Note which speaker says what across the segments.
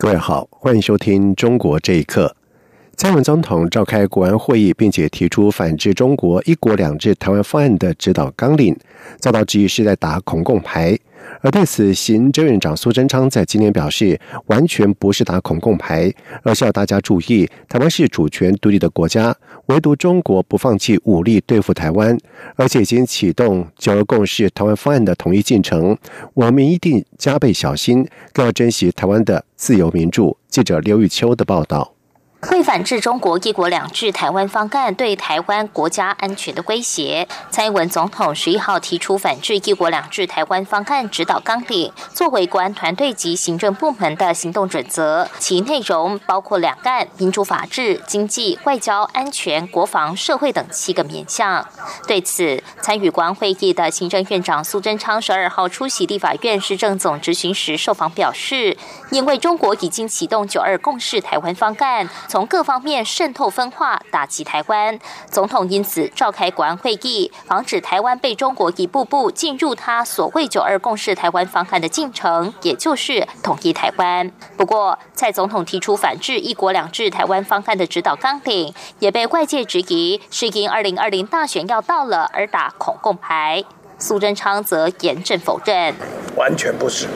Speaker 1: 各位好，欢迎收听《中国这一刻》。蔡文总统召开国安会议，并且提出反制中国“一国两制”台湾方案的指导纲领，遭到质疑是在打恐共牌。而对此，行政院长苏贞昌在今年表示，完全不是打恐共牌，而是要大家注意，台湾是主权独立的国家，唯独中国不放弃武力对付台湾，而且已经启动九二共识台湾方案的统一进程，我们一定加倍小心，更要珍惜台湾的自由民主。记者刘玉秋的报道。
Speaker 2: 为反制中国“一国两制”台湾方案对台湾国家安全的威胁，蔡英文总统十一号提出反制“一国两制”台湾方案指导纲领，作为国安团队及行政部门的行动准则。其内容包括两岸、民主法治、经济、外交、安全、国防、社会等七个面向。对此，参与国安会议的行政院长苏贞昌十二号出席立法院市政总执行时受访表示，因为中国已经启动“九二共识”台湾方案。从各方面渗透分化，打击台湾。总统因此召开国安会议，防止台湾被中国一步步进入他所谓“九二共识”台湾方案的进程，也就是统一台湾。不过，蔡总统提出反制“一国两制”台湾方案的指导纲领，也被外界质疑是因二零二零大选要到了而打恐共牌。苏贞昌则严正否认，
Speaker 3: 完全不是，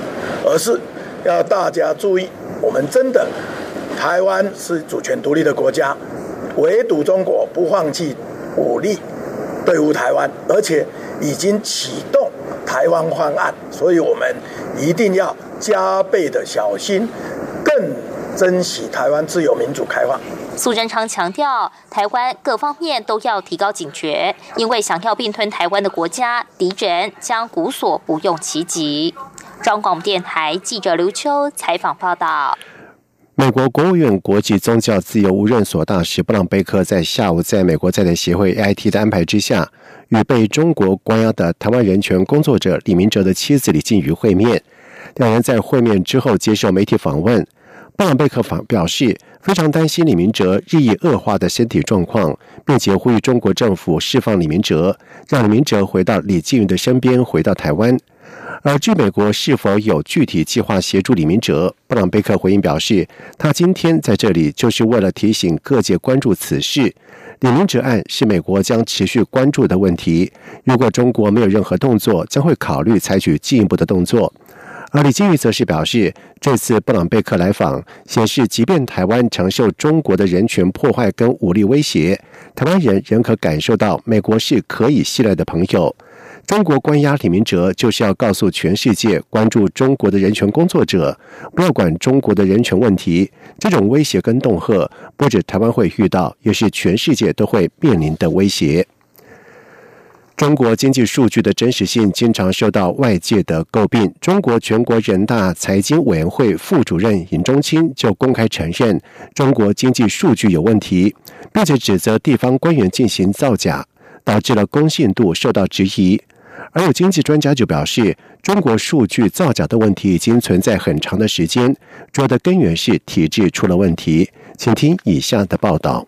Speaker 3: 而是要大家注意，我们真的。台湾是主权独立的国家，唯独中国不放弃武力对付台湾，而且已经启动台湾方案，所以我们一定要加倍的小心，更珍惜台湾自由民主开放。
Speaker 2: 苏贞昌强调，台湾各方面都要提高警觉，因为想要并吞台湾的国家，敌人将无所不用其极。中广电台记者刘秋采访报道。
Speaker 1: 美国国务院国际宗教自由无任所大使布朗贝克在下午在美国在台协会 AIT 的安排之下，与被中国关押的台湾人权工作者李明哲的妻子李静瑜会面。两人在会面之后接受媒体访问，布朗贝克访表示非常担心李明哲日益恶化的身体状况，并且呼吁中国政府释放李明哲，让李明哲回到李静瑜的身边，回到台湾。而据美国是否有具体计划协助李明哲，布朗贝克回应表示，他今天在这里就是为了提醒各界关注此事。李明哲案是美国将持续关注的问题。如果中国没有任何动作，将会考虑采取进一步的动作。而李金玉则是表示，这次布朗贝克来访显示，即便台湾承受中国的人权破坏跟武力威胁，台湾人仍可感受到美国是可以信赖的朋友。中国关押李明哲，就是要告诉全世界，关注中国的人权工作者，不要管中国的人权问题。这种威胁跟恫吓，不止台湾会遇到，也是全世界都会面临的威胁。中国经济数据的真实性经常受到外界的诟病。中国全国人大财经委员会副主任尹中清就公开承认，中国经济数据有问题，并且指责地方官员进行造假，导致了公信度受到质疑。而有经济专家就表示，中国数据造假的问题已经存在很长的时间，主要的根源是体制出了问题。请听以下的报道。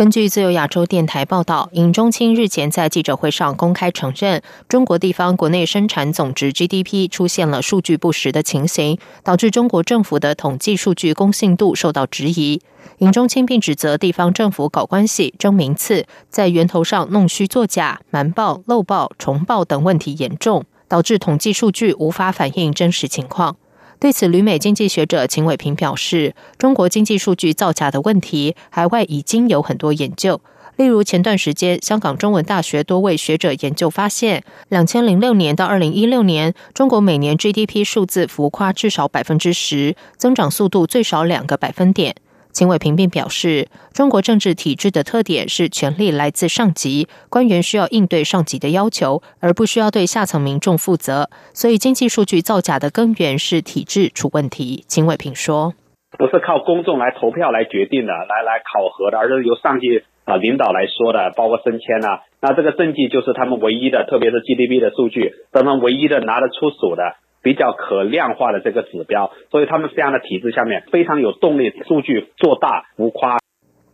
Speaker 4: 根据自由亚洲电台报道，尹中清日前在记者会上公开承认，中国地方国内生产总值 GDP 出现了数据不实的情形，导致中国政府的统计数据公信度受到质疑。尹中清并指责地方政府搞关系、争名次，在源头上弄虚作假、瞒报、漏报、重报等问题严重，导致统计数据无法反映真实情况。对此，旅美经济学者秦伟平表示，中国经济数据造假的问题，海外已经有很多研究。例如，前段时间，香港中文大学多位学者研究发现，两千零六年到二零一六年，中国每年 GDP 数字浮夸至少百分之十，增长速度最少两个百分点。秦伟平并表示，中国政治体制的特点是权力来自上级，官员需要应对上级的要求，而不需要对下层民众负责。所以，经济数据造假的根源是体制出问题。秦伟平说。
Speaker 5: 不是靠公众来投票来决定的，来来考核的，而是由上级啊领导来说的，包括升迁啊。那这个政绩就是他们唯一的，特别是 GDP 的数据，他们唯一的拿得出手的比较可量化的这个指标。所以他们这样的体制下面非常有动力，数据做大浮夸。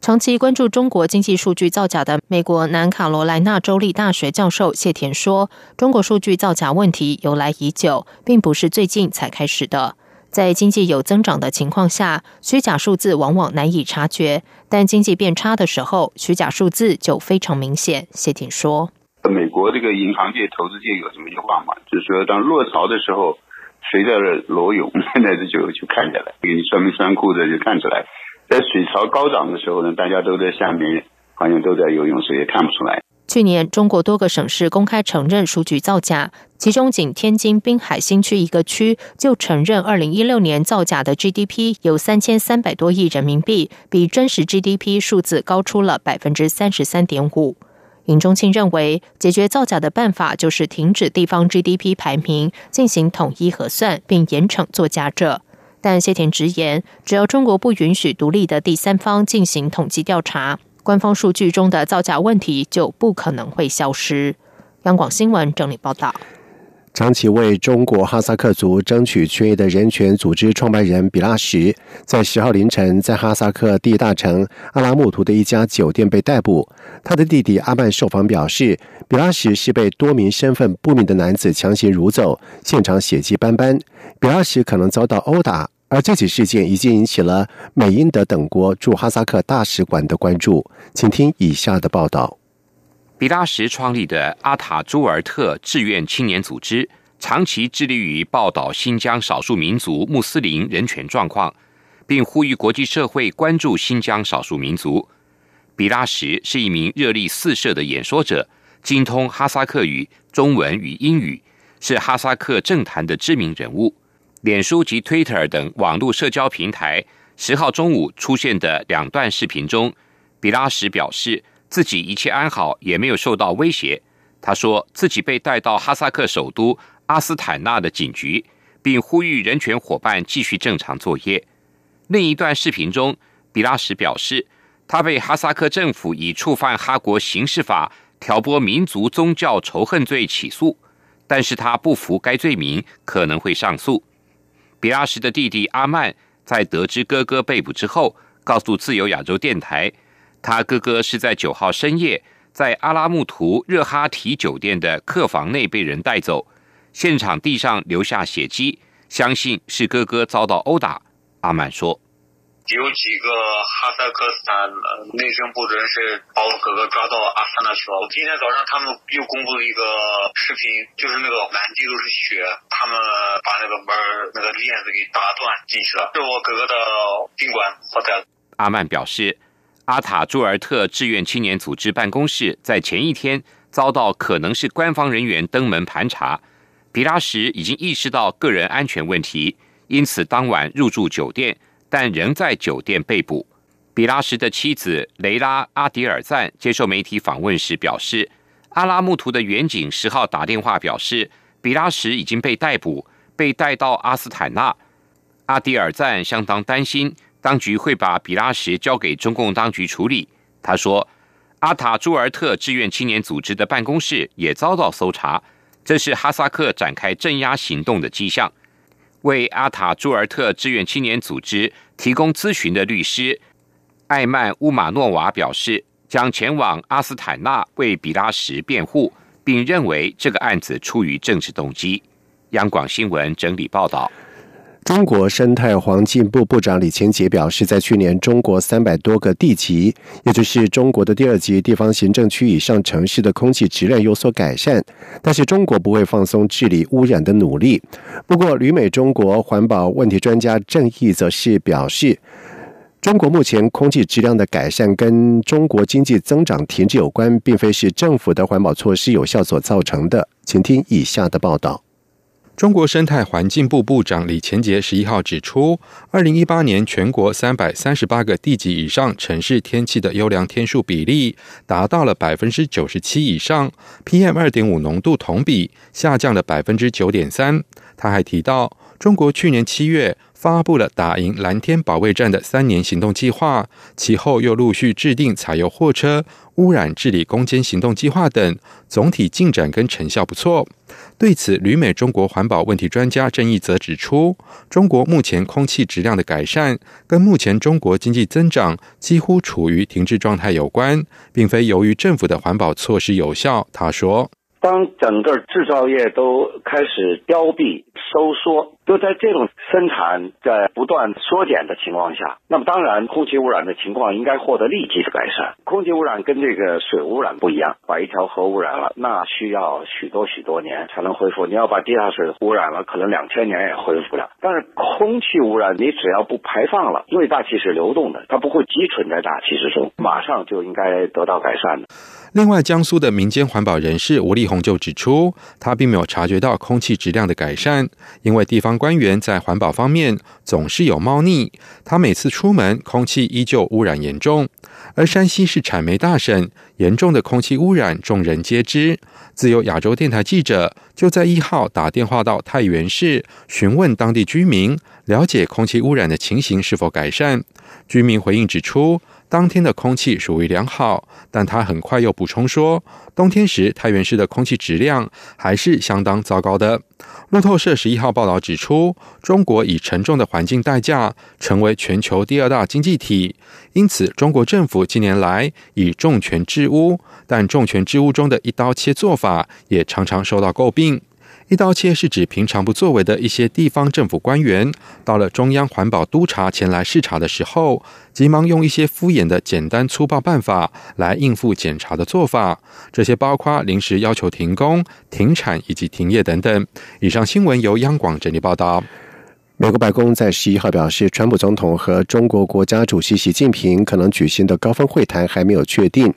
Speaker 4: 长期关注中国经济数据造假的美国南卡罗来纳州立大学教授谢田说：“中国数据造假问题由来已久，并不是最近才开始的。在经济有增长的情况下，虚假数字往往难以察觉；但经济变差的时候，虚假数字就非常明显。”谢田说：“
Speaker 6: 美国这个银行界、投资界有这么一句话嘛，就是说，当落潮的时候，谁在裸泳？现在这就就看起来，给你穿没穿裤子就看出来。”在水潮高涨的时候呢，大家都在下面，好像都在游泳，谁也看不出来。
Speaker 4: 去年，中国多个省市公开承认数据造假，其中仅天津滨海新区一个区就承认，二零一六年造假的 GDP 有三千三百多亿人民币，比真实 GDP 数字高出了百分之三十三点五。尹中庆认为，解决造假的办法就是停止地方 GDP 排名，进行统一核算，并严惩作假者。但谢田直言，只要中国不允许独立的第三方进行统计调查，官方数据中的造假问题就不可能会消失。央广新闻整理报道。
Speaker 1: 长期为中国哈萨克族争取权益的人权组织创办人比拉什，在十号凌晨在哈萨克第一大城阿拉木图的一家酒店被逮捕。他的弟弟阿曼受访表示，比拉什是被多名身份不明的男子强行掳走，现场血迹斑斑，比拉什可能遭到殴打。而这起事件已经引起了美、英、德等国驻哈萨克大使馆的关注。请听以下的报道：
Speaker 7: 比拉什创立的阿塔朱尔特志愿青年组织，长期致力于报道新疆少数民族穆斯林人权状况，并呼吁国际社会关注新疆少数民族。比拉什是一名热力四射的演说者，精通哈萨克语、中文与英语，是哈萨克政坛的知名人物。脸书及 Twitter 等网络社交平台十号中午出现的两段视频中，比拉什表示自己一切安好，也没有受到威胁。他说自己被带到哈萨克首都阿斯坦纳的警局，并呼吁人权伙伴继续正常作业。另一段视频中，比拉什表示他被哈萨克政府以触犯哈国刑事法、挑拨民族宗教仇恨罪起诉，但是他不服该罪名，可能会上诉。比拉什的弟弟阿曼在得知哥哥被捕之后，告诉自由亚洲电台，他哥哥是在九号深夜在阿拉木图热哈提酒店的客房内被人带走，现场地上留下血迹，相信是哥哥遭到殴打。阿曼说。
Speaker 8: 有几个哈萨克斯坦内政部的人是把我哥哥抓到阿斯塔纳去了。今天早上他们又公布了一个视频，就是那个满地都是血，他们把那个门那个链子给打断进去了。是我哥哥的宾馆所在。
Speaker 7: 阿曼表示，阿塔朱尔特志愿青年组织办公室在前一天遭到可能是官方人员登门盘查，比拉什已经意识到个人安全问题，因此当晚入住酒店。但仍在酒店被捕。比拉什的妻子雷拉阿迪尔赞接受媒体访问时表示，阿拉木图的远警十号打电话表示，比拉什已经被逮捕，被带到阿斯坦纳。阿迪尔赞相当担心，当局会把比拉什交给中共当局处理。他说，阿塔朱尔特志愿青年组织的办公室也遭到搜查，这是哈萨克展开镇压行动的迹象。为阿塔朱尔特志愿青年组织提供咨询的律师艾曼乌马诺娃表示，将前往阿斯坦纳为比拉什辩护，并认为这个案子出于政治动机。央广新闻整理报道。
Speaker 1: 中国生态环境部部长李乾杰表示，在去年，中国三百多个地级，也就是中国的第二级地方行政区以上城市的空气质量有所改善，但是中国不会放松治理污染的努力。不过，旅美中国环保问题专家郑毅则是表示，中国目前空气质量的改善跟中国经济增长停滞有关，并非是政府的环保措施有效所造成的。请听以下的报道。
Speaker 9: 中国生态环境部部长李乾杰十一号指出，二零一八年全国三百三十八个地级以上城市天气的优良天数比例达到了百分之九十七以上，PM 二点五浓度同比下降了百分之九点三。他还提到，中国去年七月发布了打赢蓝天保卫战的三年行动计划，其后又陆续制定柴油货车污染治理攻坚行动计划等，总体进展跟成效不错。对此，旅美中国环保问题专家郑义则指出，中国目前空气质量的改善跟目前中国经济增长几乎处于停滞状态有关，并非由于政府的环保措施有效。他说。
Speaker 10: 当整个制造业都开始凋敝收缩，就在这种生产在不断缩减的情况下，那么当然空气污染的情况应该获得立即的改善。空气污染跟这个水污染不一样，把一条河污染了，那需要许多许多年才能恢复。你要把地下水污染了，可能两千年也恢复不了。但是空气污染，你只要不排放了，因为大气是流动的，它不会积存在大气之中，马上就应该得到改善的。
Speaker 9: 另外，江苏的民间环保人士吴立红就指出，他并没有察觉到空气质量的改善，因为地方官员在环保方面总是有猫腻。他每次出门，空气依旧污染严重。而山西是产煤大省，严重的空气污染众人皆知。自由亚洲电台记者就在一号打电话到太原市，询问当地居民，了解空气污染的情形是否改善。居民回应指出。当天的空气属于良好，但他很快又补充说，冬天时太原市的空气质量还是相当糟糕的。路透社十一号报道指出，中国以沉重的环境代价成为全球第二大经济体，因此中国政府近年来以重拳治污，但重拳治污中的一刀切做法也常常受到诟病。一刀切是指平常不作为的一些地方政府官员，到了中央环保督察前来视察的时候，急忙用一些敷衍的简单粗暴办法来应付检查的做法。这些包括临时要求停工、停产以及停业等等。以上新闻由央广整理报道。
Speaker 1: 美国白宫在十一号表示，川普总统和中国国家主席习近平可能举行的高峰会谈还没有确定。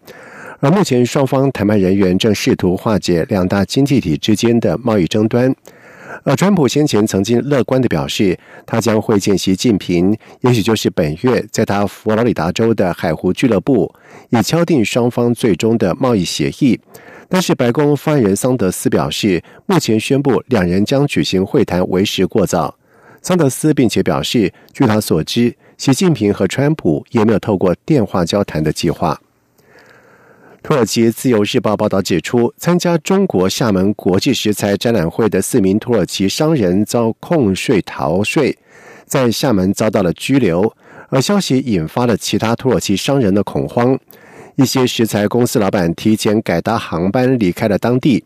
Speaker 1: 而目前，双方谈判人员正试图化解两大经济体之间的贸易争端。而川普先前曾经乐观的表示，他将会见习近平，也许就是本月，在他佛罗里达州的海湖俱乐部，以敲定双方最终的贸易协议。但是，白宫发言人桑德斯表示，目前宣布两人将举行会谈为时过早。桑德斯并且表示，据他所知，习近平和川普也没有透过电话交谈的计划。土耳其自由日报报道指出，参加中国厦门国际石材展览会的四名土耳其商人遭控税逃税，在厦门遭到了拘留。而消息引发了其他土耳其商人的恐慌，一些石材公司老板提前改搭航班离开了当地。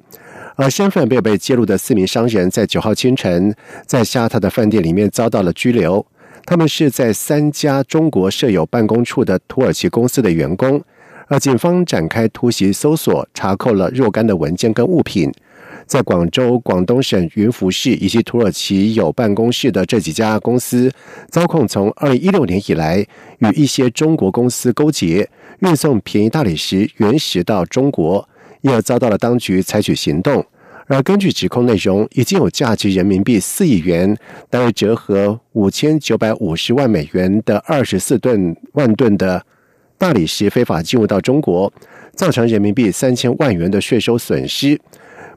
Speaker 1: 而身份没有被揭露的四名商人，在九号清晨在下榻的饭店里面遭到了拘留。他们是在三家中国设有办公处的土耳其公司的员工。警方展开突袭搜索，查扣了若干的文件跟物品。在广州、广东省云浮市以及土耳其有办公室的这几家公司，遭控从二零一六年以来与一些中国公司勾结，运送便宜大理石原石到中国，因而遭到了当局采取行动。而根据指控内容，已经有价值人民币四亿元，大约折合五千九百五十万美元的二十四吨万吨的。大理石非法进入到中国，造成人民币三千万元的税收损失。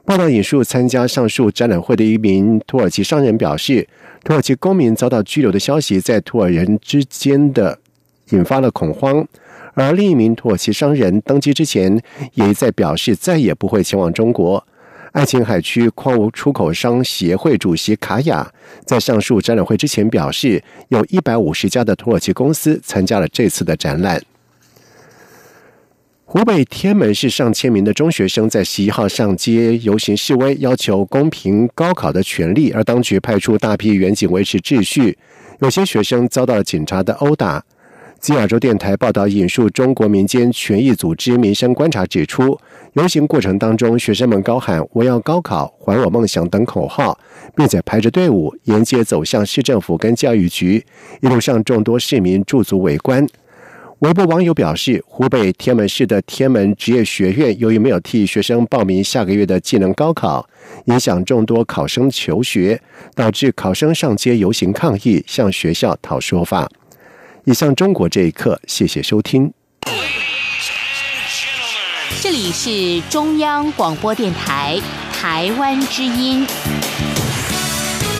Speaker 1: 报道引述参加上述展览会的一名土耳其商人表示，土耳其公民遭到拘留的消息在土耳人之间的引发了恐慌。而另一名土耳其商人登机之前也在表示再也不会前往中国。爱琴海区矿物出口商协会主席卡雅在上述展览会之前表示，有一百五十家的土耳其公司参加了这次的展览。湖北天门市上千名的中学生在十一号上街游行示威，要求公平高考的权利，而当局派出大批远警维持秩序，有些学生遭到了警察的殴打。自亚洲电台报道引述中国民间权益组织民生观察指出，游行过程当中，学生们高喊“我要高考，还我梦想”等口号，并且排着队伍沿街走向市政府跟教育局，一路上众多市民驻足围观。微博网友表示，湖北天门市的天门职业学院由于没有替学生报名下个月的技能高考，影响众多考生求学，导致考生上街游行抗议，向学校讨说法。以上中国这一刻，谢谢收听。
Speaker 2: 这里是中央广播电台台湾之音。